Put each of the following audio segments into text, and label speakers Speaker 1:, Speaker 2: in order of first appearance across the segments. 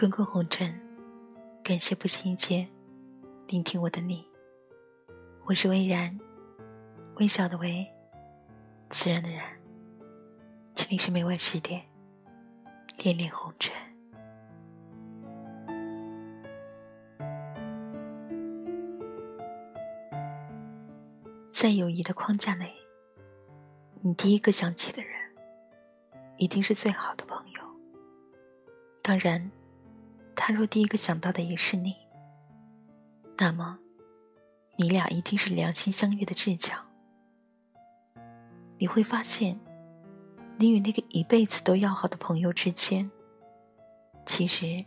Speaker 1: 滚滚红尘，感谢不经意间聆听我的你。我是微然，微笑的微，自然的然。这里是每晚十点，恋恋红尘。在友谊的框架内，你第一个想起的人，一定是最好的朋友。当然，他若第一个想到的也是你，那么，你俩一定是两心相悦的至交。你会发现，你与那个一辈子都要好的朋友之间，其实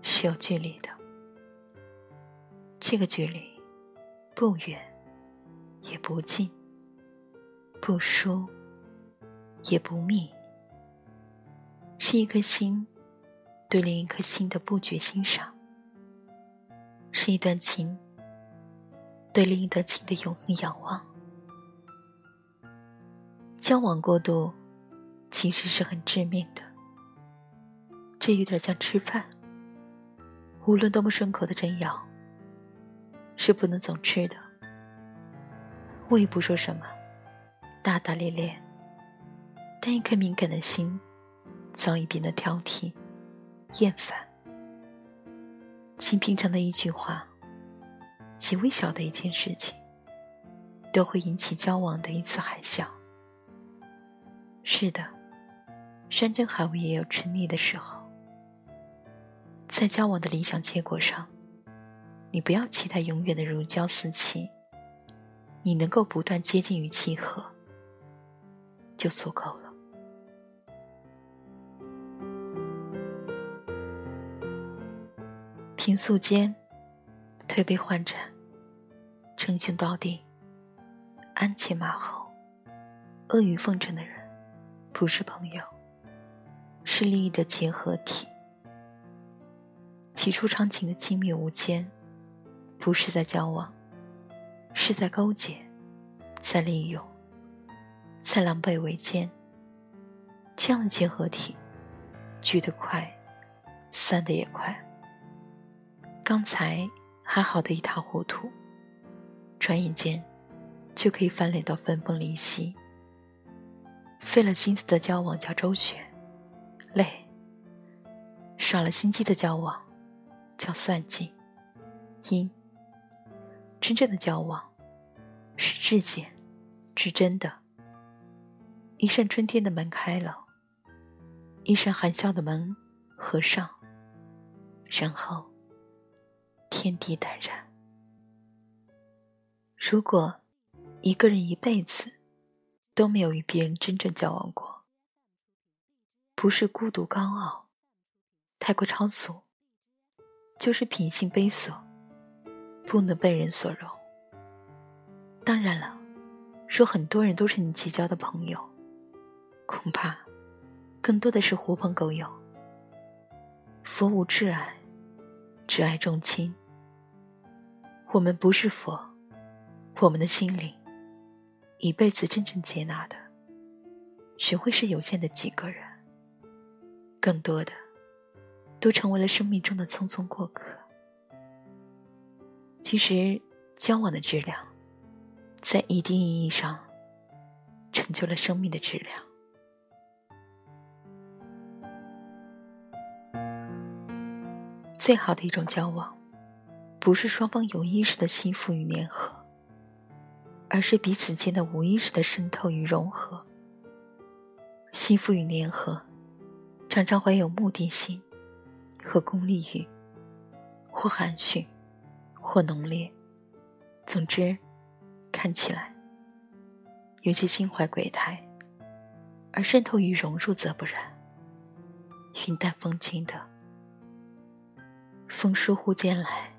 Speaker 1: 是有距离的。这个距离，不远。也不近，不疏，也不密，是一颗心对另一颗心的不觉欣赏，是一段情对另一段情的永恒仰望。交往过度其实是很致命的，这有点像吃饭，无论多么顺口的真药，是不能总吃的。我也不说什么，大大咧咧。但一颗敏感的心，早已变得挑剔、厌烦。极平常的一句话，极微小的一件事情，都会引起交往的一次海啸。是的，山珍海味也有吃腻的时候。在交往的理想结果上，你不要期待永远的如胶似漆。你能够不断接近与契合，就足够了。平素间，推杯换盏，称兄道弟，鞍前马后，阿谀奉承的人，不是朋友，是利益的结合体。起初长情的亲密无间，不是在交往。是在勾结，在利用，在狼狈为奸。这样的结合体，聚得快，散得也快。刚才还好的一塌糊涂，转眼间就可以翻脸到分崩离析。费了心思的交往叫周旋，累；耍了心机的交往叫算计，阴。真正的交往，是至简、至真的。一扇春天的门开了，一扇含笑的门合上，然后天地淡然。如果一个人一辈子都没有与别人真正交往过，不是孤独高傲、太过超俗，就是品性卑琐。不能被人所容。当然了，说很多人都是你结交的朋友，恐怕更多的是狐朋狗友。佛无挚爱，只爱众亲。我们不是佛，我们的心灵一辈子真正接纳的，只会是有限的几个人。更多的，都成为了生命中的匆匆过客。其实，交往的质量，在一定意义上，成就了生命的质量。最好的一种交往，不是双方有意识的幸福与粘合，而是彼此间的无意识的渗透与融合。幸福与粘合，常常怀有目的性和功利欲，或含蓄。或浓烈，总之，看起来有些心怀鬼胎，而渗透与融入则不然。云淡风轻的，风疏忽间来，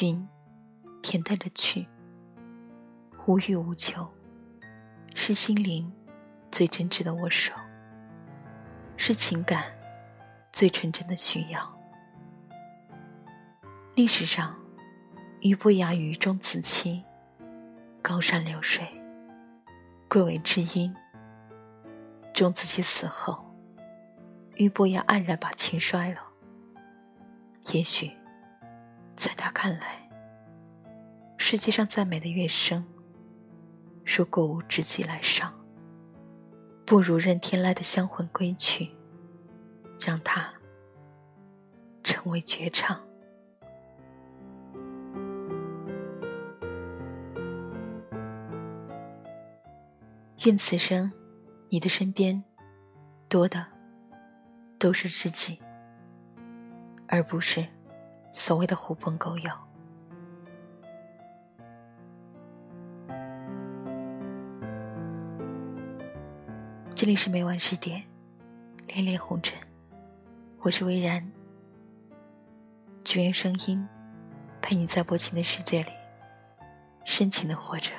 Speaker 1: 云恬淡着去，无欲无求，是心灵最真挚的握手，是情感最纯真的需要。历史上。俞伯牙于中辞妻，高山流水，贵为知音。钟子期死后，俞伯牙黯然把琴摔了，也许，在他看来，世界上再美的乐声，如果无知己来上，不如任天籁的香魂归去，让它成为绝唱。愿此生，你的身边多的都是知己。而不是所谓的狐朋狗友。这里是每晚十点，恋恋红尘，我是微然。只愿声音陪你在薄情的世界里深情的活着。